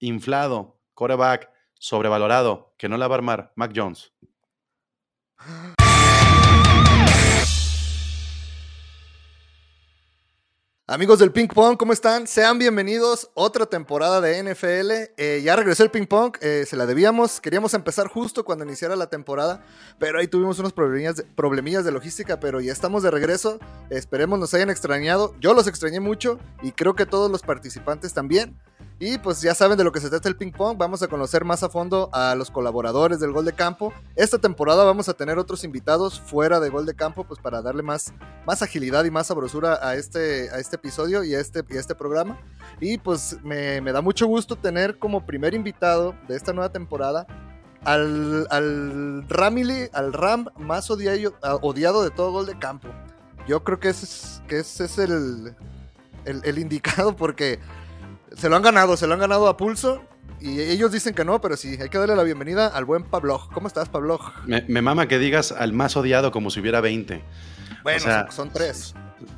inflado, coreback, sobrevalorado, que no la va a armar, Mac Jones. Amigos del Ping Pong, ¿cómo están? Sean bienvenidos. Otra temporada de NFL. Eh, ya regresó el Ping Pong, eh, se la debíamos. Queríamos empezar justo cuando iniciara la temporada, pero ahí tuvimos unos problemillas problemillas de logística, pero ya estamos de regreso. Esperemos nos hayan extrañado. Yo los extrañé mucho y creo que todos los participantes también. Y pues ya saben de lo que se trata el ping pong, vamos a conocer más a fondo a los colaboradores del Gol de Campo. Esta temporada vamos a tener otros invitados fuera de Gol de Campo, pues para darle más, más agilidad y más sabrosura a este, a este episodio y a este, y este programa. Y pues me, me da mucho gusto tener como primer invitado de esta nueva temporada al, al Ramily, al Ram más odiado, odiado de todo Gol de Campo. Yo creo que ese es, que ese es el, el indicado porque se lo han ganado, se lo han ganado a pulso. Y ellos dicen que no, pero sí, hay que darle la bienvenida al buen Pablo. ¿Cómo estás, Pablo? Me, mama que digas al más odiado como si hubiera 20. Bueno, son, tres.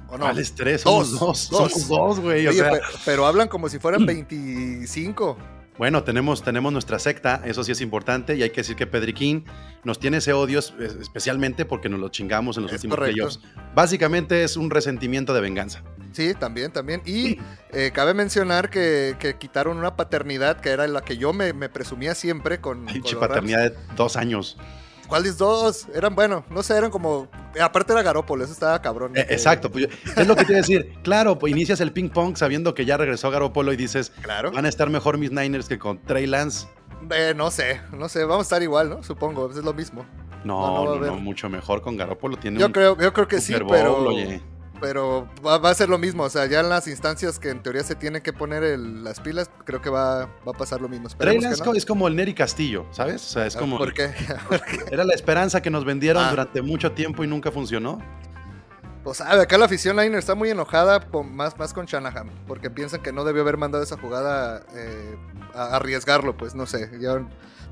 ¿O no? ¿Cuáles tres? Somos dos. Somos dos, güey. pero, pero, hablan como si fueran 25. Bueno, tenemos, tenemos nuestra secta, eso sí es importante, y hay que decir que Pedriquín nos tiene ese odio especialmente porque nos lo chingamos en los últimos playoffs. Básicamente es un resentimiento de venganza. Sí, también, también. Y eh, cabe mencionar que, quitaron una paternidad que era la que yo me, presumía siempre con. con paternidad de dos años. ¿Cuáles dos? Eran, bueno, no sé, eran como. Aparte era Garópolo, eso estaba cabrón. Eh, exacto, pues, es lo que te iba a decir. Claro, pues inicias el ping pong sabiendo que ya regresó Garópolo y dices, claro. van a estar mejor mis Niners que con Trey Lance. Eh, no sé, no sé, vamos a estar igual, ¿no? Supongo, es lo mismo. No, no, mucho mejor con Garópolo. Tiene yo, creo, yo creo que sí, pero pero va, a ser lo mismo. O sea, ya en las instancias que en teoría se tiene que poner las pilas, creo que va, a pasar lo mismo. es como el Neri Castillo, ¿sabes? O sea, es ah, como. ¿Por qué? Era la esperanza que nos vendieron ah. durante mucho tiempo y nunca funcionó. Pues sabe, acá la afición Liner está muy enojada más, más con Shanahan, porque piensan que no debió haber mandado esa jugada eh, a arriesgarlo, pues no sé.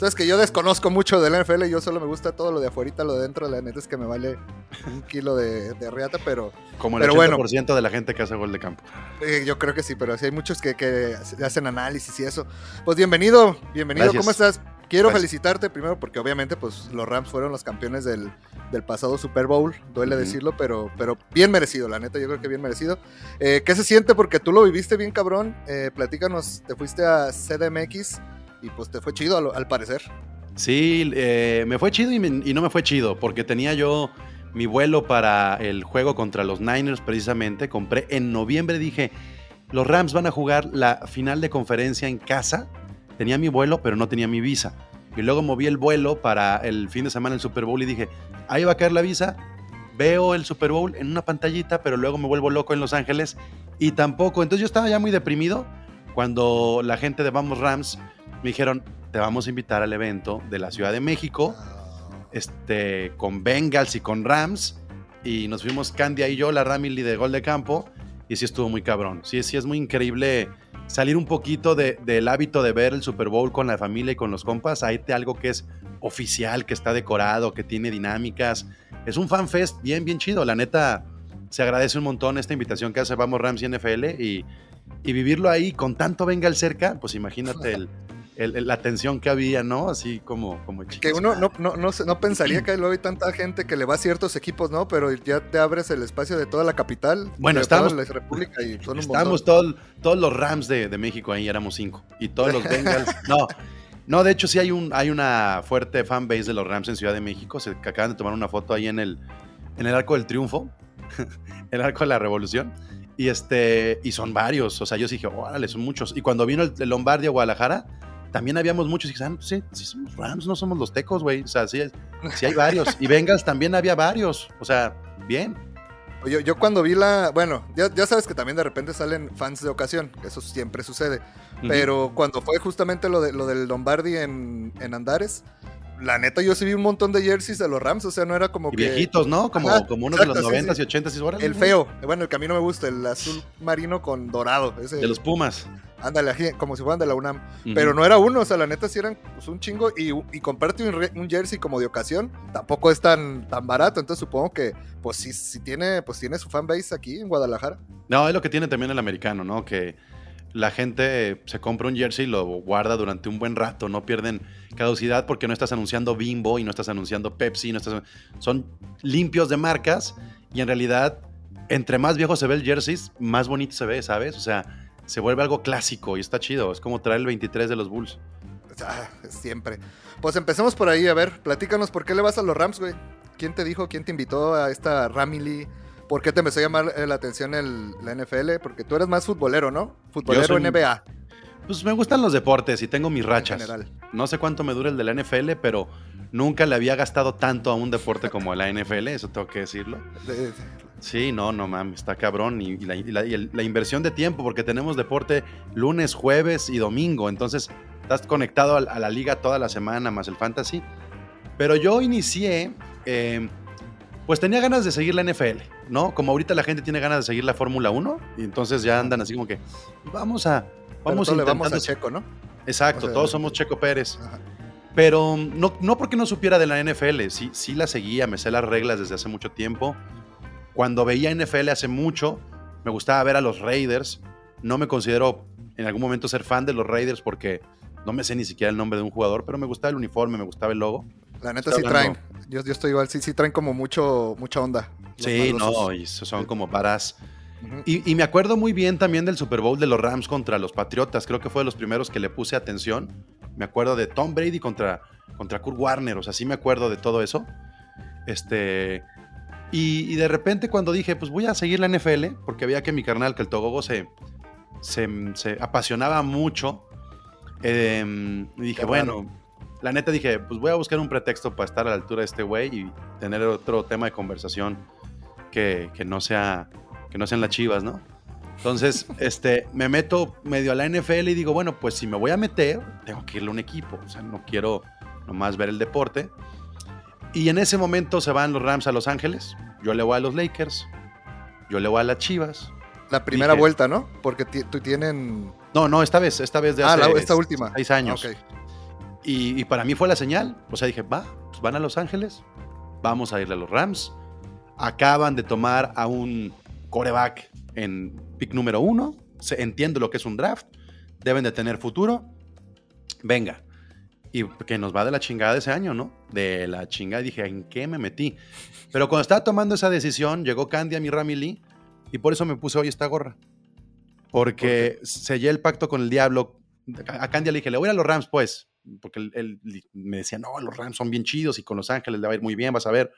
Entonces, que yo desconozco mucho del NFL, yo solo me gusta todo lo de afuera, lo de dentro, la neta es que me vale un kilo de, de riata, pero. Como el 80% de la gente que hace gol de campo. Eh, yo creo que sí, pero sí hay muchos que, hacen análisis y eso. Pues bienvenido, bienvenido, ¿cómo estás? Quiero felicitarte primero porque obviamente pues los Rams fueron los campeones del, pasado Super Bowl, duele decirlo, pero, pero bien merecido, la neta, yo creo que bien merecido. Eh, ¿Qué se siente? Porque tú lo viviste bien cabrón, eh, platícanos, te fuiste a CDMX y pues te fue chido al, parecer. Sí, eh, me fue chido y, no me fue chido, porque tenía yo mi vuelo para el juego contra los Niners precisamente. Compré en noviembre, dije, los Rams van a jugar la final de conferencia en casa. Tenía mi vuelo, pero no tenía mi visa. Y luego moví el vuelo para el fin de semana del Super Bowl y dije, ahí va a caer la visa. Veo el Super Bowl en una pantallita, pero luego me vuelvo loco en Los Ángeles y tampoco. Entonces yo estaba ya muy deprimido cuando la gente de Vamos Rams me dijeron, te vamos a invitar al evento de la Ciudad de México, este, con Bengals y con Rams, y nos fuimos Candy y yo, la Ramily de gol de campo, y sí estuvo muy cabrón. Sí, sí es muy increíble salir un poquito del hábito de ver el Super Bowl con la familia y con los compas, a irte algo que es oficial, que está decorado, que tiene dinámicas. Es un fan fest bien, bien chido. La neta, se agradece un montón esta invitación que hace Vamos Rams y NFL y, y vivirlo ahí con tanto Bengal cerca, pues imagínate el, la tensión que había, ¿no? Así como, como Que uno no, no, no, no pensaría que luego hay tanta gente que le va a ciertos equipos, ¿no? Pero ya te abres el espacio de toda la capital. Bueno, estamos. la República y son estamos todos los Rams de, México ahí, éramos cinco. Y todos los Bengals. no. No, de hecho sí hay, un, hay una fuerte fanbase de los Rams en Ciudad de México. Se acaban de tomar una foto ahí en el, en el Arco del Triunfo, el Arco de la Revolución. Y, este, y son varios, o sea, yo dije, órale, son muchos. Y cuando vino el, el Lombardia Guadalajara, también habíamos muchos y dijeron, ah, sí, sí somos Rams, no somos los tecos, güey. O sea, sí, sí hay varios. Y Bengals también había varios. O sea, bien. Yo, yo cuando vi la. Bueno, ya, ya, sabes que también de repente salen fans de ocasión, eso siempre sucede. Pero cuando fue justamente lo, de, lo del Lombardi en, en Andares, la neta, yo sí vi un montón de jerseys de los Rams, o sea, no era como y viejitos, ¿no? Como, como unos de los 90 y 80 y El feo, bueno, el que a mí no me gusta, el azul marino con dorado. Ese, de los Pumas. Ándale, como si fueran de la UNAM. Pero no era uno, o sea, la neta sí eran pues, un chingo. Y, y comprarte un, jersey como de ocasión tampoco es tan, tan barato. Entonces supongo que, pues sí, tiene, pues tiene su fanbase aquí en Guadalajara. No, es lo que tiene también el americano, ¿no? Que la gente se compra un jersey y lo guarda durante un buen rato, no pierden caducidad porque no estás anunciando Bimbo y no estás anunciando Pepsi, no estás, son limpios de marcas y en realidad entre más viejo se ve el jersey, más bonito se ve, ¿sabes? O sea, se vuelve algo clásico y está chido, es como traer el 23 de los Bulls. Ah, siempre. Pues empecemos por ahí, a ver, platícanos por qué le vas a los Rams, güey. ¿Quién te dijo, quién te invitó a esta Ramily? ¿Por qué te empezó a llamar eh, la atención el, la NFL? Porque tú eres más futbolero, ¿no? Futbolero NBA. Pues me gustan los deportes y tengo mis rachas. general. No sé cuánto me dura el de la NFL, pero nunca le había gastado tanto a un deporte como la NFL, eso tengo que decirlo. Sí, no, no mames, está cabrón. Y, la, inversión de tiempo, porque tenemos deporte lunes, jueves y domingo. Entonces, estás conectado a, la liga toda la semana, más el fantasy. Pero yo inicié eh, pues tenía ganas de seguir la NFL, ¿no? Como ahorita la gente tiene ganas de seguir la Fórmula 1, y entonces ya andan así como que, vamos a... Vamos, a vamos a Checo, ¿no? Exacto, todos somos Checo Pérez. Pero no, no porque no supiera de la NFL, sí, sí la seguía, me sé las reglas desde hace mucho tiempo. Cuando veía NFL hace mucho, me gustaba ver a los Raiders. No me considero en algún momento ser fan de los Raiders porque no me sé ni siquiera el nombre de un jugador, pero me gustaba el uniforme, me gustaba el logo. La neta sí traen. Yo, yo, estoy igual, sí, sí traen como mucho, mucha onda. Sí, no, y son como varas. y, me acuerdo muy bien también del Super Bowl de los Rams contra los Patriotas. Creo que fue de los primeros que le puse atención. Me acuerdo de Tom Brady contra, contra Kurt Warner. O sea, sí me acuerdo de todo eso. Este. Y, de repente cuando dije, pues voy a seguir la NFL, porque veía que mi carnal, que el Togogo se, se, apasionaba mucho. Eh, y dije, bueno, la neta dije, pues voy a buscar un pretexto para estar a la altura de este güey y tener otro tema de conversación que, no sea que no sean las chivas, ¿no? Entonces, este, me meto medio a la NFL y digo, bueno, pues si me voy a meter, tengo que irle a un equipo. O sea, no quiero nomás ver el deporte. Y en ese momento se van los Rams a Los Ángeles. Yo le voy a los Lakers. Yo le voy a las Chivas. La primera vuelta, ¿no? Porque tú tienen. No, no, esta vez, esta vez de ah, hace ah, esta última. seis años. Okay. Y, para mí fue la señal. O sea, dije, va, pues van a Los Ángeles, vamos a irle a los Rams. Acaban de tomar a un coreback en pick número uno. Entiendo lo que es un draft. Deben de tener futuro. Venga. Y que nos va de la chingada ese año, ¿no? De la chingada. Dije, ¿en qué me metí? Pero cuando estaba tomando esa decisión, llegó Candy a mi Rami Lee. Y por eso me puse hoy esta gorra. Porque sellé el pacto con el diablo. A Candy le dije, le voy a los Rams, pues porque él, me decía, no, los Rams son bien chidos y con Los Ángeles le va a ir muy bien, vas a ver.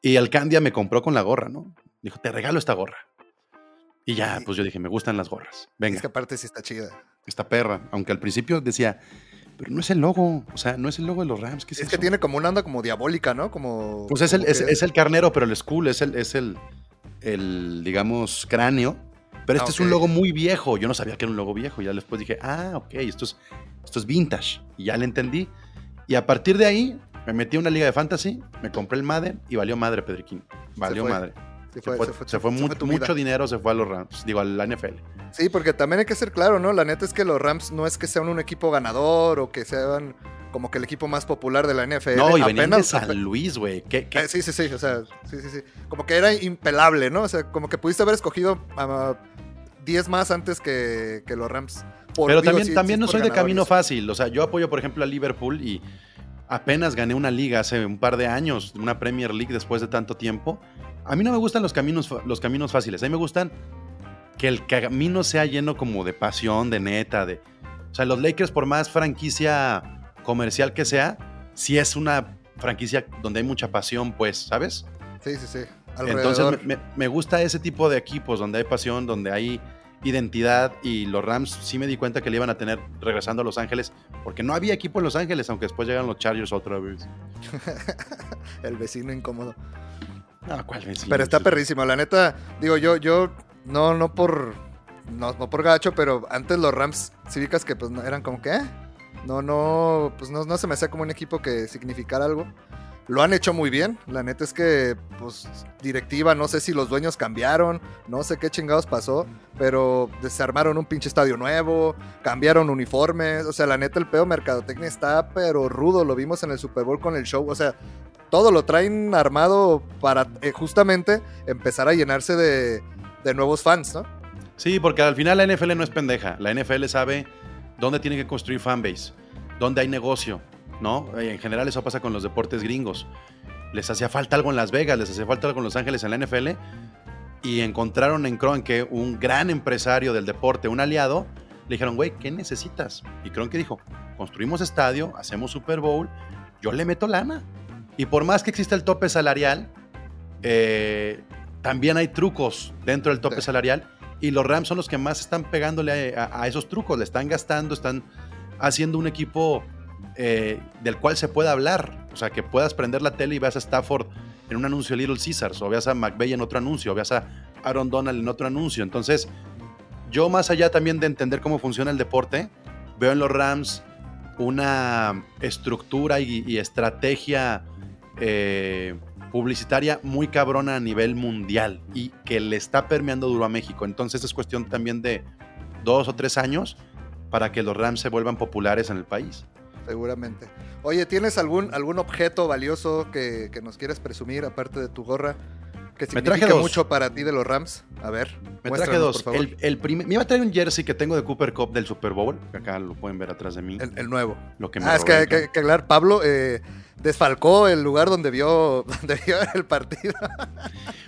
Y Alcandia me compró con la gorra, ¿no? Dijo, te regalo esta gorra. Y ya, pues yo dije, me gustan las gorras. Venga. Es que aparte sí está chida. Esta perra, aunque al principio decía, pero no es el logo, o sea, no es el logo de los Rams. ¿qué es, es que tiene como una onda como diabólica, ¿no? Como. Pues es el, es, el carnero, pero el school es el, es el, el digamos, cráneo. Pero este ah, es un logo muy viejo. Yo no sabía que era un logo viejo. Ya después dije, ah, ok, esto es, esto es vintage. Y ya le entendí. Y a partir de ahí me metí a una liga de fantasy, me compré el Madden y valió madre, Pedriquín. Valió madre. Se fue, se fue, mucho dinero, se fue a los Rams, digo, a la NFL. Sí, porque también hay que ser claro, ¿no? La neta es que los Rams no es que sean un equipo ganador o que sean como que el equipo más popular de la NFL. No, y venían de San Luis, güey. ¿Qué, eh, sí, sí, sí, o sea, sí, sí, sí. Como que era impelable, ¿no? O sea, como que pudiste haber escogido a 10 más antes que, que los Rams. Pero también, también no soy de camino fácil. O sea, yo apoyo, por ejemplo, a Liverpool y apenas gané una liga hace un par de años, una Premier League después de tanto tiempo. A mí no me gustan los caminos, los caminos fáciles. A mí me gustan que el camino sea lleno como de pasión, de neta, de... O sea, los Lakers, por más franquicia comercial que sea, si es una franquicia donde hay mucha pasión, pues, ¿sabes? Sí, sí, sí. Entonces me, me, gusta ese tipo de equipos donde hay pasión, donde hay identidad y los Rams sí me di cuenta que le iban a tener regresando a Los Ángeles, porque no había equipo en Los Ángeles, aunque después llegan los Chargers otra vez. el vecino incómodo. No, ¿cuál vecino? Pero está perrísimo, la neta, digo yo, yo, no, no por, no, por gacho, pero antes los Rams cívicas que pues eran como que, ¿eh? no, no, pues no, no se me hacía como un equipo que significara algo. Lo han hecho muy bien. La neta es que, pues, directiva, no sé si los dueños cambiaron, no sé qué chingados pasó, pero desarmaron un pinche estadio nuevo, cambiaron uniformes. O sea, la neta, el pedo mercadotecnia está, pero rudo. Lo vimos en el Super Bowl con el show. O sea, todo lo traen armado para eh, justamente empezar a llenarse de, nuevos fans, ¿no? Sí, porque al final la NFL no es pendeja. La NFL sabe dónde tiene que construir fanbase, dónde hay negocio, ¿no? En general eso pasa con los deportes gringos. Les hacía falta algo en Las Vegas, les hacía falta algo en Los Ángeles en la NFL y encontraron en Kroenke un gran empresario del deporte, un aliado. Le dijeron, güey, ¿qué necesitas? Y Kroenke dijo, construimos estadio, hacemos Super Bowl, yo le meto lana. Y por más que exista el tope salarial, eh, también hay trucos dentro del tope Sí. salarial y los Rams son los que más están pegándole a, a esos trucos, le están gastando, están haciendo un equipo eh, del cual se pueda hablar, o sea, que puedas prender la tele y veas a Stafford en un anuncio de Little Caesars, o veas a McVeigh en otro anuncio, o veas a Aaron Donald en otro anuncio. Entonces, yo más allá también de entender cómo funciona el deporte, veo en los Rams una estructura y, y estrategia eh, publicitaria muy cabrona a nivel mundial y que le está permeando duro a México. Entonces es cuestión también de dos o tres años para que los Rams se vuelvan populares en el país. Seguramente. Oye, ¿tienes algún, algún objeto valioso que, que nos quieres presumir, aparte de tu gorra, que Me traje dos. mucho para ti de los Rams? A ver, Me traje dos. por favor. El, el primer- me iba a traer un jersey que tengo de Cooper Cup del Super Bowl, que acá lo pueden ver atrás de mí. El, el nuevo. lo que me Ah, es que hay que, que aclarar, Pablo eh, desfalcó el lugar donde vio, donde vio el partido.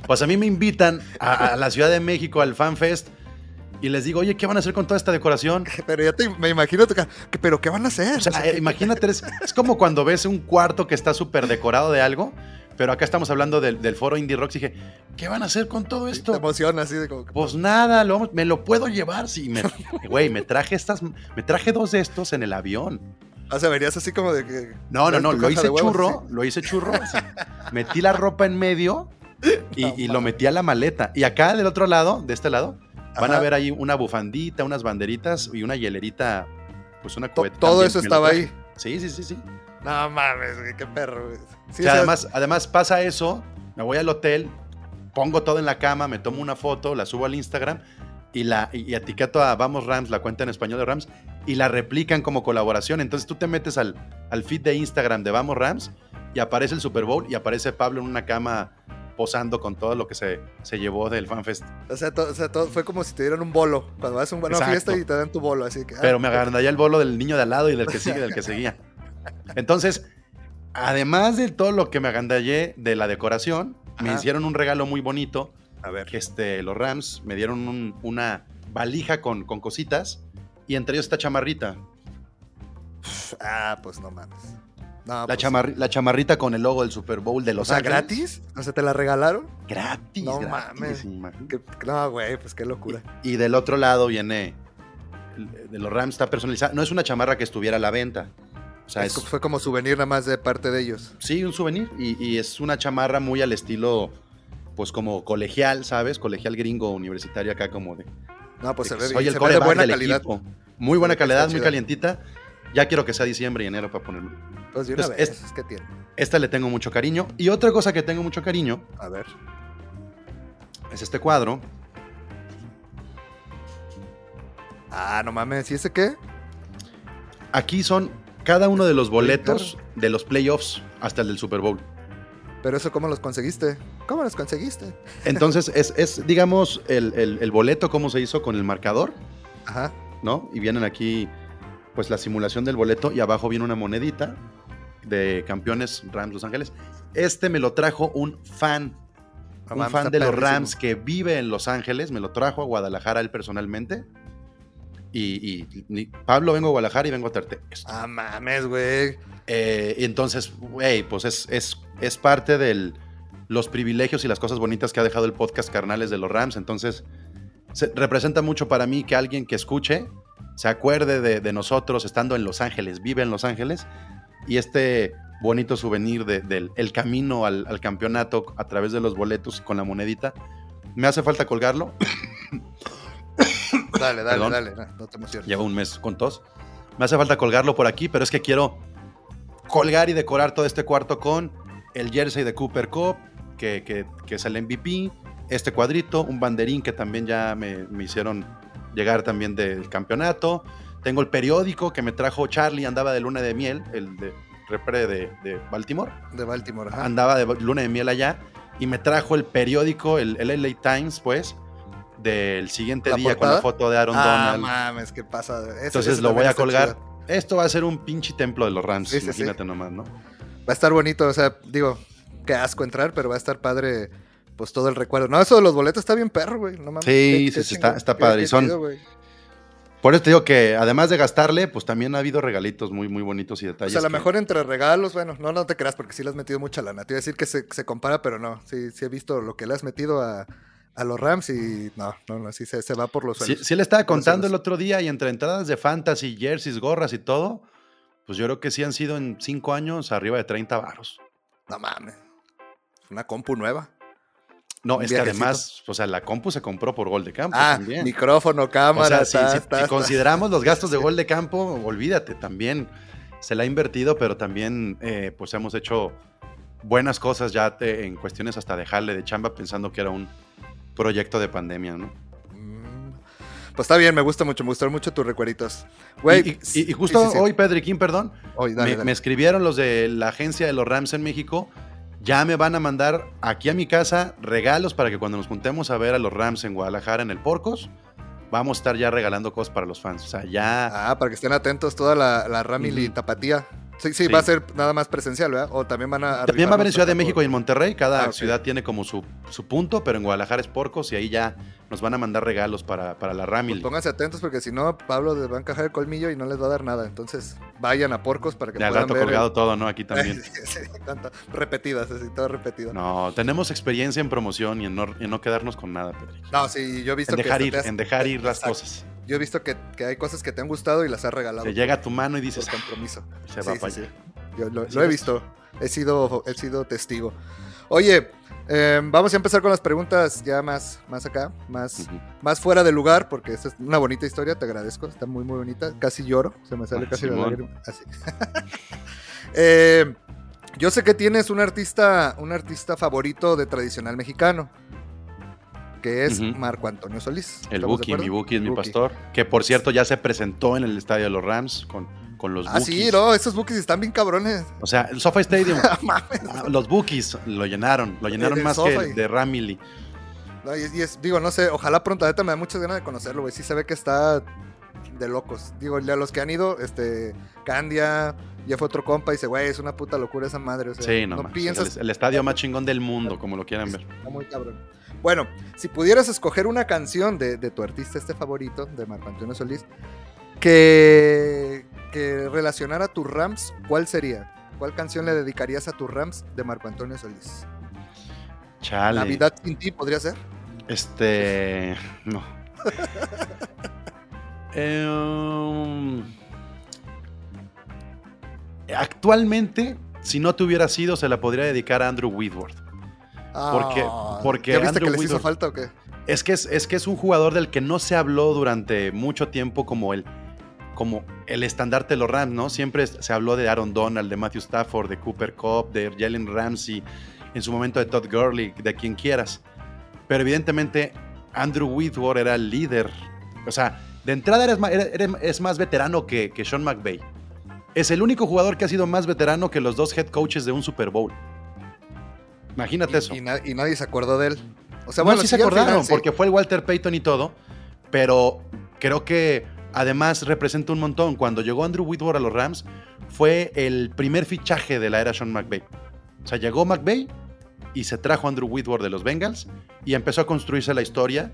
Pues a mí me invitan a, a la Ciudad de México al Fan Fest y les digo, oye, ¿qué van a hacer con toda esta decoración? Pero ya te, me imagino, tu pero ¿qué van a hacer? O sea, eh, imagínate, es, es como cuando ves un cuarto que está súper decorado de algo, pero acá estamos hablando del, del foro Indie Rocks y dije, ¿qué van a hacer con todo te esto? emociona así de como que- Pues nada, lo me lo puedo llevar. Sí, güey, me traje estas, me traje dos de estos en el avión. O sea, verías así como de que. No, no, no, lo hice de huevos, churro, lo hice churro. así. Metí la ropa en medio y, No y lo metí a la maleta. Y acá del otro lado, de este lado, van a ver ahí una bufandita, unas banderitas y una hielerita, pues una cubeta. todo eso estaba ahí. Sí, sí, sí, sí. No mames, güey, qué perro. güey. Sí, O sea, o sea, además, además pasa eso, me voy al hotel, pongo todo en la cama, me tomo una foto, la subo al Instagram y, la, y, y etiqueto a Vamos Rams, la cuenta en español de Rams, y la replican como colaboración. Entonces tú te metes al, al feed de Instagram de Vamos Rams y aparece el Super Bowl y aparece Pablo en una cama posando con todo lo que se, se llevó del FanFest. o sea, to- o sea, todo fue como si te dieran un bolo. Cuando vas a una Exacto. fiesta y te dan tu bolo, así que. ah, Pero me agarraría el bolo del niño de al lado y del que sigue, del que seguía. Entonces, además de todo lo que me agandallé de la decoración, me hicieron un regalo muy bonito A ver. que este, los Rams me dieron un- una valija con, con cositas y entre ellos esta chamarrita. Ah, pues no mames. No, La, pues, la chamarrita con el logo del Super Bowl de O Los sea, Ángeles. gratis. O sea, te la regalaron. Gratis. No gratis, mames. Que- no, güey, pues qué locura. Y del otro lado viene, de los Rams está personalizada. No es una chamarra que estuviera a la venta. O sea, Es- es, fue como souvenir nada más de parte de ellos. sí, un souvenir. Y, y es una chamarra muy al estilo, pues como colegial, ¿sabes? Colegial gringo universitario acá como de... No, pues se ve, soy el se ve de buena calidad. equipo. Muy buena calidad, muy calientita. Ya quiero que sea diciembre y enero para ponerlo. Pues de una Entonces, vez, es- es que tiene. Esta le tengo mucho cariño. Y otra cosa que tengo mucho cariño A ver. es este cuadro. Ah, no mames, ¿y ese qué? Aquí son cada uno de los boletos de los playoffs hasta el del Super Bowl. Pero eso, ¿cómo los conseguiste? ¿Cómo los conseguiste? Entonces, es, es, digamos, el, el- el boleto, cómo se hizo con el marcador, Ajá. ¿no? Y vienen aquí, pues, la simulación del boleto y abajo viene una monedita de campeones Rams Los Ángeles. Este me lo trajo un fan, No un fan de los. Rams que vive en Los Ángeles, me lo trajo a Guadalajara él personalmente. Y, Pablo, vengo a Guadalajara y vengo a traerte esto. Ah, mames, güey. Eh, y entonces, güey, pues es, es, es parte de los privilegios y las cosas bonitas que ha dejado el podcast Carnales de los Rams. Entonces, se- representa mucho para mí que alguien que escuche se acuerde de, de nosotros estando en Los Ángeles, vive en Los Ángeles, y este bonito souvenir de- del el camino al, al campeonato a través de los boletos con la monedita. Me hace falta colgarlo. Dale, dale, Perdón. dale. No, no te emociones. Lleva un mes con tos. Me hace falta colgarlo por aquí, pero es que quiero colgar y decorar todo este cuarto con el jersey de Cooper Cup, que, que- que es el MVP, este cuadrito, un banderín que también ya me, me hicieron llegar también del campeonato. Tengo el periódico que me trajo Charlie, andaba de luna de miel, el de repre de, de Baltimore. De Baltimore, ajá. Andaba de luna de miel allá y me trajo el periódico, el, el LA Times, pues, del siguiente ¿La día con la foto de Aaron Ah, Donald. mames, ¿qué pasa? Ese- Entonces ese lo voy a colgar. chido. Esto va a ser un pinche templo de los Rams, Sí, sí, sí. imagínate nomás, ¿no? Va a estar bonito, o sea, digo, qué asco entrar, pero va a estar padre, pues todo el recuerdo. No, eso de los boletos está bien perro, güey. No mames. Sí, Qué- sí, qué sí, está- está padre, qué y son- chido, güey. Por eso te digo que además de gastarle, pues también ha habido regalitos muy, muy bonitos y O detalles. sea, a lo que- mejor entre regalos, bueno, no, no te creas porque sí le has metido mucha lana. Te iba a decir que se, se compara, pero no. Sí, sí he visto lo que le has metido a, a los Rams y no, no, no, sí se, se va por los Sí, suelos. sí le estaba contando el otro día y entre entradas de fantasy, jerseys, gorras y todo, pues yo creo que sí han sido en cinco años arriba de 30 varos. No mames. Una compu nueva. No, es que además, o sea, la compu se compró por gol de campo Ah, también. micrófono, O cámara, sea, si, ta, si- ta, si ta. consideramos los gastos de gol de campo, olvídate, también se la ha invertido, pero también eh, pues hemos hecho buenas cosas ya te- en cuestiones hasta dejarle de chamba pensando que era un proyecto de pandemia, ¿no? Mm, Pues está bien, me gusta mucho, me gustaron mucho tus recuerditos. Güey, y, y- y justo sí, sí, sí. hoy, Pedriquín, perdón, Hoy, dale, me, dale. me escribieron los de la agencia de los Rams en México. Ya me van a mandar aquí a mi casa regalos para que cuando nos juntemos a ver a los Rams en Guadalajara en el Porcos, vamos a estar ya regalando cosas para los fans. O sea, ya. Ah, para que estén atentos toda la, la Ramily tapatía. Sí, sí, Sí. va a ser nada más presencial, ¿verdad? O también van a. También va a haber en Ciudad de México y en Monterrey. Cada Ah, ciudad tiene como su, su punto, pero en Guadalajara es Porcos y ahí ya nos van a mandar regalos para, para la Pues Ramil. pónganse atentos porque si no, Pablo les va a encajar el colmillo y no les va a dar nada. Entonces, vayan a Porcos para que al puedan rato ver. colgado el- todo, ¿no? Aquí también. Sí, tanto- repetidas, así, todo repetido. No, No, tenemos experiencia en promoción y en no, en no quedarnos con nada, Pedro. sí, yo he visto En que. dejar ir, en dejar ir las Exacto. cosas. Yo he visto que, que hay cosas que te han gustado y las has regalado. Te llega a tu mano y por dices, "Ah, compromiso. se Sí, va sí, para sí. allá. Yo lo, he visto. He sido, he sido testigo. Oye, eh, vamos a empezar con las preguntas ya más, más acá, más, más fuera de lugar, porque esta es una bonita historia, te agradezco, está muy, muy bonita. Casi lloro, se me sale Ah, casi la Simón. lágrima. Así. Eh, yo sé que tienes un artista, un artista favorito de tradicional mexicano, que es. Marco Antonio Solís. El ¿Estamos de Buki, mi? Buki es mi pastor. Que por cierto ya se presentó en el estadio de los Rams con, con los Ah, sí, Bukis. no, esos Bookies están bien cabrones. O sea, el SoFi Stadium, Mames. ah, los Bookies lo llenaron. Lo llenaron el más que el de Ramily. No, y es, y es- digo, no sé, ojalá pronto, ahorita me da muchas ganas de conocerlo, güey. Sí se ve que está de locos. Digo, a los que han ido, este, Candia, ya fue otro compa y dice, güey, es una puta locura esa madre. O sea, Sí, no, no piensas, el, el estadio más chingón del mundo, como lo quieran ver. está muy cabrón. Bueno, si pudieras escoger una canción de, de tu artista este favorito, de Marco Antonio Solís, que, que relacionara tus Rams, ¿cuál sería? ¿Cuál canción le dedicarías a tus Rams de Marco Antonio Solís? Chale. Navidad sin ti podría ser. Este. No. Em, actualmente, si no te hubiera sido, se la podría dedicar a Andrew Whitworth. Porque- Ah, porque ¿Ya viste Andrew que les hizo falta o qué? Es que es, es que es un jugador del que no se habló durante mucho tiempo como el, como el estandarte de los Rams, ¿no? Siempre se habló de Aaron Donald, de Matthew Stafford, de Cooper Cup, de Jalen Ramsey, en su momento de Todd Gurley, de quien quieras. Pero evidentemente Andrew Whitworth era el líder. O sea, de entrada eres es más veterano que, que Sean McVay. Es el único jugador que ha sido más veterano que los dos head coaches de un Super Bowl. Imagínate Y- eso. Y, na- y nadie se acordó de él. O sea, no, bueno, sí se al acordaron, final sí. porque fue el Walter Payton y todo, pero creo que además representa un montón. Cuando llegó Andrew Whitworth a los Rams, fue el primer fichaje de la era Sean McVay. O sea, llegó McVay y se trajo a Andrew Whitworth de los Bengals y empezó a construirse la historia.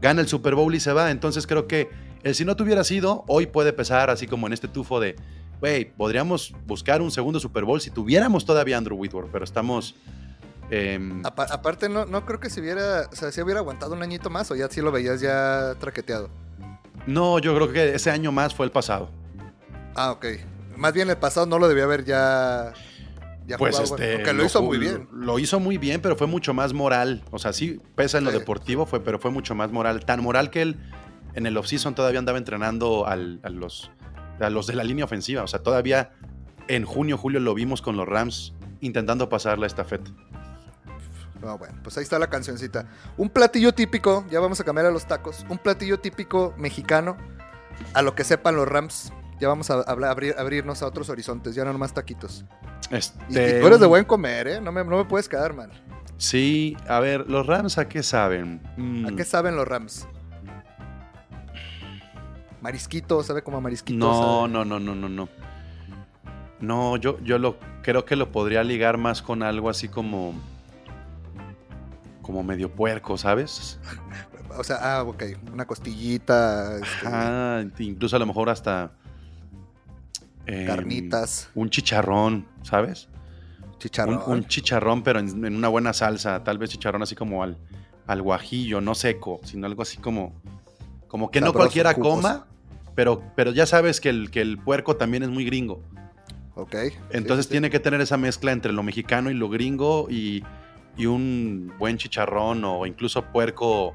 Gana el Super Bowl y se va. Entonces creo que el si no tuviera sido, hoy puede pesar así como en este tufo de, güey, podríamos buscar un segundo Super Bowl si tuviéramos todavía Andrew Whitworth, pero estamos... em, Apa- aparte, no, no creo que si hubiera, o sea, si hubiera aguantado un añito más o ya sí lo veías ya traqueteado. No, yo creo que ese año más fue el pasado. Ah, ok. Más bien el pasado no lo debía haber ya. ya Pues jugado, este. Lo hizo muy bien. Lo hizo muy bien, pero fue mucho más moral. O sea, sí pesa en lo deportivo, fue, pero fue mucho más moral. Tan moral que él en el offseason todavía andaba entrenando al- a, los, a los de la línea ofensiva. O sea, todavía en junio, julio lo vimos con los Rams intentando pasar la estafeta. No, bueno, pues ahí está la cancioncita. Un platillo típico, ya vamos a cambiar a los tacos. Un platillo típico mexicano, a lo que sepan los Rams. Ya vamos a hablar- abrir- abrirnos a otros horizontes, ya no nomás taquitos. Este, y tú eres de buen comer, ¿eh? No me, no me puedes quedar mal. Sí, a ver, los Rams, ¿a qué saben? ¿A Mm, qué saben los Rams? Marisquito, ¿sabe como a marisquito? No, ¿sabe? no, no, no, no, no. No, yo, yo lo creo que lo podría ligar más con algo así como. Como medio puerco, ¿sabes? O sea, ah, ok, una costillita, este, Ah, incluso a lo mejor hasta. em, carnitas, Un chicharrón, ¿sabes? chicharrón. Un, un chicharrón, pero en, en una buena salsa. Tal vez chicharrón así como al, al guajillo, no seco, sino algo así como. Como que no cualquiera jugoso. coma, pero, pero ya sabes que el, que el puerco también es muy gringo. Ok. Entonces sí, sí, tiene que tener esa mezcla entre lo mexicano y lo gringo y, y un buen chicharrón o incluso puerco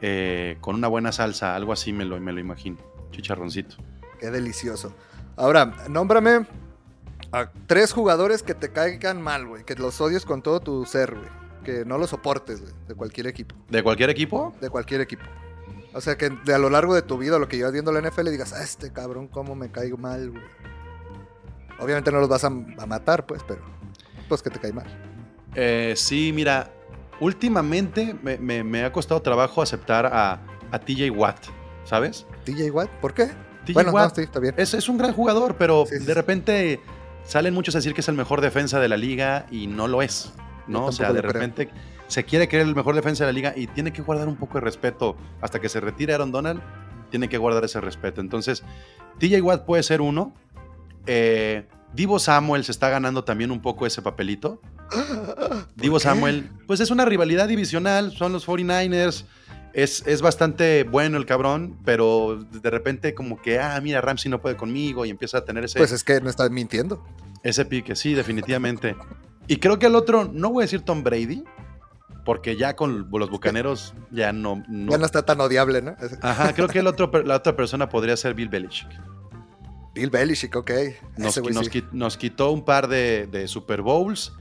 eh, con una buena salsa, algo así me lo, me lo imagino. Chicharroncito. Qué delicioso. Ahora, nómbrame a tres jugadores que te caigan mal, güey. Que los odies con todo tu ser, güey. Que no los soportes, güey. De cualquier equipo. ¿De cualquier equipo? De cualquier equipo. O sea, que de a lo largo de tu vida, lo que llevas viendo la NFL, digas, ah, este cabrón, cómo me caigo mal, güey. Obviamente no los vas a, a matar, pues, pero pues que te cae mal. Eh, sí, mira, últimamente me, me- me ha costado trabajo aceptar a, a TJ Watt, ¿sabes? TJ Watt, ¿por qué? TJ bueno, no, Watt sí, está bien. es, es un gran jugador, pero Sí, sí, de repente salen muchos a decir que es el mejor defensa de la liga y no lo es, ¿no? O sea, de creo. repente se quiere creer el mejor defensa de la liga y tiene que guardar un poco de respeto hasta que se retire Aaron Donald, tiene que guardar ese respeto. Entonces, TJ Watt puede ser uno. Eh, Divo Samuel se está ganando también un poco ese papelito. Divo? Samuel, pues es una rivalidad divisional, son los 49ers. Es, es bastante bueno el cabrón, pero de repente como que, ah, mira, Ramsey no puede conmigo y empieza a tener ese, Pues es que no estás mintiendo. ese pique, sí, definitivamente. Y creo que el otro, no voy a decir Tom Brady, porque ya con los bucaneros ya no. no- Ya no está tan odiable, ¿no? Ajá, creo que el otro, la otra persona podría ser Bill Belichick. Bill Belichick, ok. Nos, sí. quitó un par de, de Super Bowls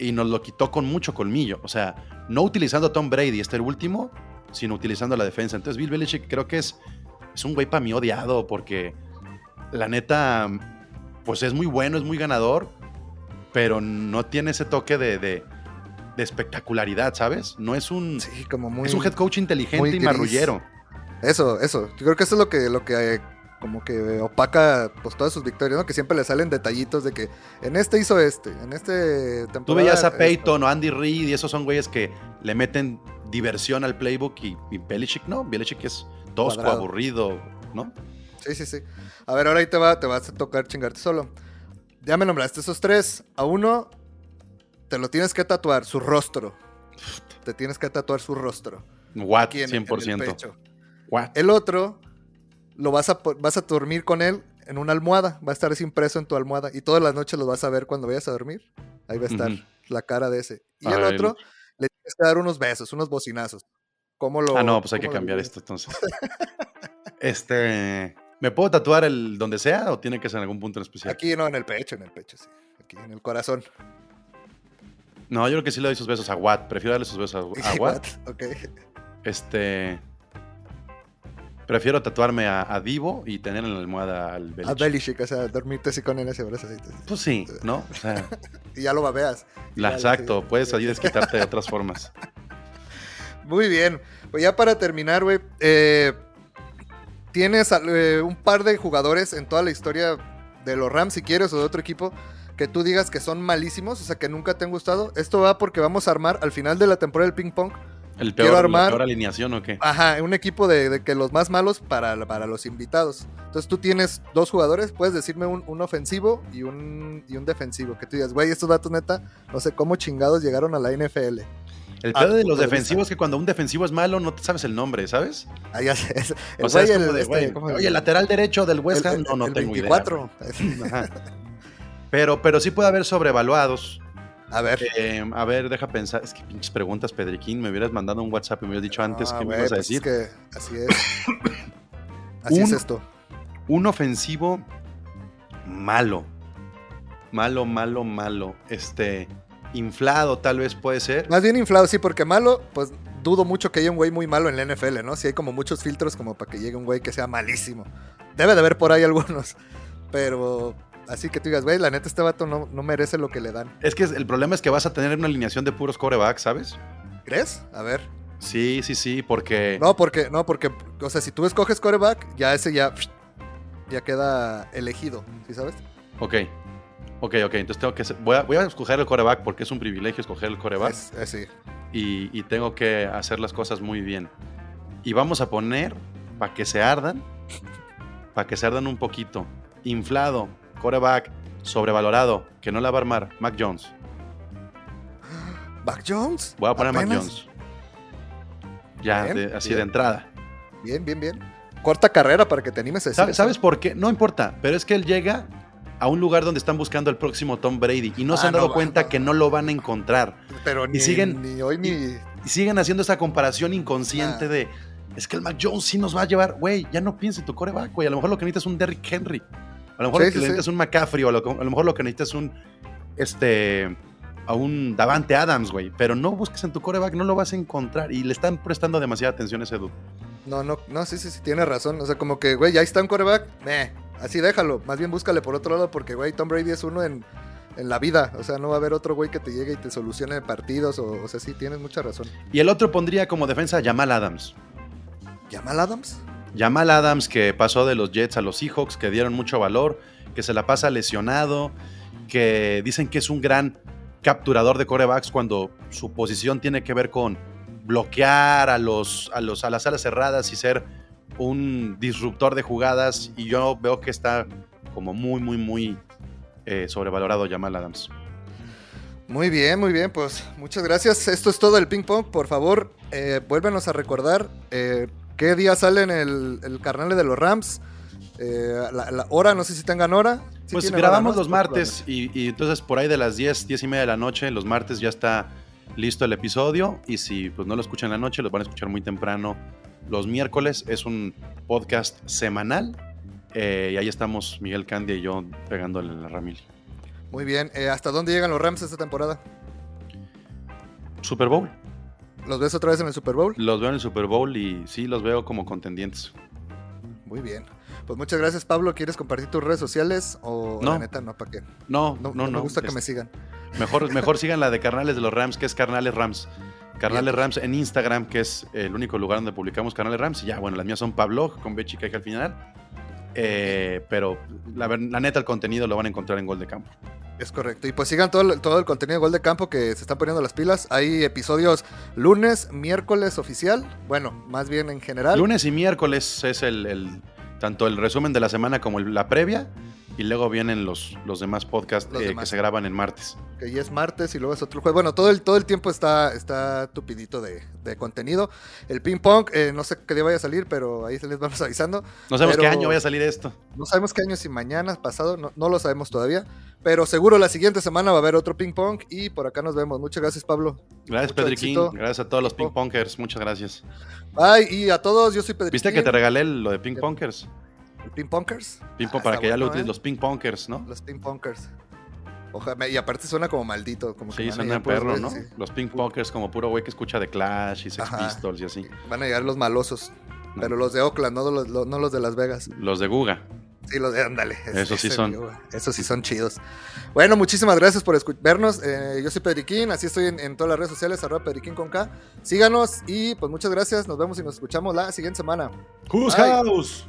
y nos lo quitó con mucho colmillo. O sea, no utilizando a Tom Brady, este el último, sino utilizando la defensa. Entonces, Bill Belichick creo que es, es un güey para mí odiado porque la neta, pues es muy bueno, es muy ganador, pero no tiene ese toque de, de- de espectacularidad, ¿sabes? No es un, Sí, como muy... es un head coach inteligente y marrullero. Eso, eso. Yo creo que eso es lo que, lo que como que opaca pues todas sus victorias, ¿no? Que siempre le salen detallitos de que en este hizo este, en este temporada. Tú veías a. Peyton o Andy Reid y esos son güeyes que le meten diversión al playbook y, y Belichick no. Belichick es tosco, Cuadrado. aburrido, ¿no? Sí, sí, sí. A ver, ahora ahí te, va, te vas a tocar chingarte solo. Ya me nombraste esos tres. A uno te lo tienes que tatuar, su rostro. Te tienes que tatuar su rostro. Aquí en- en el 100%. pecho. Watt. El otro, lo vas a, vas a dormir con él en una almohada. Va a estar así impreso en tu almohada. Y todas las noches lo vas a ver cuando vayas a dormir. Ahí va a estar la cara de ese. Y Ah, el otro, le tienes que dar unos besos, unos bocinazos. ¿Cómo lo, Ah, no, pues hay que cambiar esto entonces. este. ¿Me puedo tatuar el donde sea o tiene que ser en algún punto en especial? Aquí no, en el pecho, en el pecho, sí. Aquí, en el corazón. No, yo creo que sí le doy sus besos a Watt. Prefiero darle sus besos a, a Watt. Ok. Este. Prefiero tatuarme a, a Divo y tener en la almohada al A Belichick. Belichick, o sea, dormirte así con él ese abrazadito. Pues sí, ¿no? O sea, Y ya lo babeas. la- exacto. sí. Puedes ayudar a desquitarte de otras formas. Muy bien. Pues ya para terminar, güey. eh, tienes eh, un par de jugadores en toda la historia de los Rams, si quieres, o de otro equipo, que tú digas que son malísimos, o sea, que nunca te han gustado. Esto va porque vamos a armar al final de la temporada del ping ¿El Quiero peor, armar- ¿La peor alineación o qué? Ajá, un equipo de, de que los más malos para, para los invitados. Entonces tú tienes dos jugadores, puedes decirme un, un ofensivo y un, y un defensivo. Que tú digas, güey, estos datos neta, no sé cómo chingados llegaron a la NFL. El Ah, peor de los de defensivos es que cuando un defensivo es malo no te sabes el nombre, ¿sabes? Ah, ya sé. El O sea, es güey, como el, de, este, güey, ¿cómo- oye, el lateral derecho del West el- Ham, no, no el tengo 24. idea. Pero, pero sí puede haber sobrevaluados. A ver. Eh, a ver, deja pensar. Es que pinches preguntas, Pedriquín. Me hubieras mandado un WhatsApp y me hubieras dicho antes Ah, qué me ibas a pues decir. Es que así es. Así es esto. Un ofensivo malo. Malo, malo, malo. Este. Inflado, tal vez puede ser. Más bien inflado, sí, porque malo, pues dudo mucho que haya un güey muy malo en la NFL, ¿no? Si hay como muchos filtros como para que llegue un güey que sea malísimo. Debe de haber por ahí algunos. Pero Así que tú digas, güey, la neta este vato no, no merece lo que le dan. Es que el problema es que vas a tener una alineación de puros corebacks, ¿sabes? ¿Crees? A ver. Sí, sí, sí, porque... No, porque, no, porque, o sea, si tú escoges coreback, ya ese ya, ya queda elegido, ¿sí sabes? Ok, ok, ok, entonces tengo que... Voy a, voy a escoger el coreback porque es un privilegio escoger el coreback. Es, es, sí. Y, y tengo que hacer las cosas muy bien. Y vamos a poner, para que se ardan, para que se ardan un poquito, inflado, coreback, sobrevalorado, que no la va a armar, Mac Jones. ¿Mac Jones? Voy a poner Mac ¿Apenas? Jones. Ya, Bien, de- así bien. de entrada. Bien, bien, bien. Corta carrera para que te animes a decir ¿Sabe- eso. ¿Sabes por qué? No importa, pero es que él llega a un lugar donde están buscando al próximo Tom Brady y no se Ah, han dado no, cuenta no. que no lo van a encontrar. Pero ni, siguen- ni hoy ni... Y siguen haciendo esa comparación inconsciente Ah. de es que el Mac Jones sí nos va a llevar, güey, ya no piense en tu coreback, güey, a lo mejor lo que necesitas es un Derrick Henry. A lo mejor Sí, lo que sí, sí. necesitas es un McCaffrey o a lo, a lo mejor lo que necesitas es un este a un Davante Adams, güey, pero no busques en tu coreback, no lo vas a encontrar y le están prestando demasiada atención a ese dude. No, no, no, sí, sí, sí, tiene razón. O sea, como que, güey, ya está un coreback, meh, así déjalo. Más bien búscale por otro lado porque, güey, Tom Brady es uno en, en la vida. O sea, no va a haber otro güey que te llegue y te solucione partidos. O, o sea, sí, tienes mucha razón. Y el otro pondría como defensa a Jamal Adams. ¿Jamal Adams? Jamal Adams que pasó de los Jets a los Seahawks, que dieron mucho valor, que se la pasa lesionado, que dicen que es un gran capturador de corebacks cuando su posición tiene que ver con bloquear a, los, a, los, a las alas cerradas y ser un disruptor de jugadas. Y yo veo que está como muy, muy, muy eh, sobrevalorado Jamal Adams. Muy bien, muy bien, pues muchas gracias. Esto es todo el ping pong. Por favor, eh, vuélvenos a recordar eh, qué día salen el, el carnal de los Rams. Eh, la, la hora, no sé si tengan hora. Sí Pues grabamos hora, ¿no? los martes y, y entonces por ahí de las 10, 10 y media de la noche, los martes ya está listo el episodio y si pues no lo escuchan en la noche, los van a escuchar muy temprano los miércoles. Es un podcast semanal eh, y ahí estamos Miguel Candia y yo pegándole en la ramil. Muy bien. Eh, ¿Hasta dónde llegan los Rams esta temporada? Super Bowl. ¿Los ves otra vez en el Super Bowl? Los veo en el Super Bowl y sí los veo como contendientes. Muy bien. Pues muchas gracias, Pablo. ¿Quieres compartir tus redes sociales? O No. la neta, no, ¿para qué? No, No, no, no, no. me gusta que es- me sigan. Mejor, mejor sigan la de Carnales de los Rams, que es Carnales Rams. Carnales Rams en Instagram, que es el único lugar donde publicamos Carnales Rams. Y ya, bueno, las mías son Pablo, con B chica que al final. Eh, pero la, la neta, el contenido lo van a encontrar en Gol de Campo. Es correcto. Y pues sigan todo, el- todo el contenido de Gol de Campo que se están poniendo las pilas. Hay episodios lunes, miércoles oficial. Bueno, más bien en general. Lunes y miércoles es el, el- tanto el resumen de la semana como el- la previa. Y luego vienen los, los demás podcasts Los eh, demás. que se graban en martes. que ya es martes y luego es otro jueves. Bueno, todo el, todo el tiempo está, está tupidito de, de contenido. El ping pong, eh, no sé qué día vaya a salir, pero ahí se les vamos avisando. No sabemos Pero- qué año vaya a salir esto. No sabemos qué año, si mañana, pasado, no, no lo sabemos todavía. Pero seguro la siguiente semana va a haber otro ping pong y por acá nos vemos. Muchas gracias, Pablo. Gracias, Pedriquín. Gracias a todos los ping pongers. Muchas gracias. Bye, y a todos, yo soy Pedro. ¿Viste que te regalé lo de ping pongers? ¿Ping pongers? Ping Ah, para que ya lo bueno, utilices, ¿eh? los ping pongers, ¿no? Los ping pongers. Ojalá, y aparte suena como maldito. Como que Sí, suena perro, ¿no? sí. Los ping pongers como puro güey que escucha de Clash y Sex Ajá. Pistols y así. Van a llegar los malosos. No. Pero los de Oakland, no los, los- no los de Las Vegas. Los de Guga. Sí, los de Ándale. Esos sí ese son. Esos sí son chidos. Bueno, muchísimas gracias por vernos. Eh, yo soy Pedriquín, así estoy en, en todas las redes sociales, arroba Pedriquín con K. Síganos y pues muchas gracias. Nos vemos y nos escuchamos la siguiente semana. Who's. House?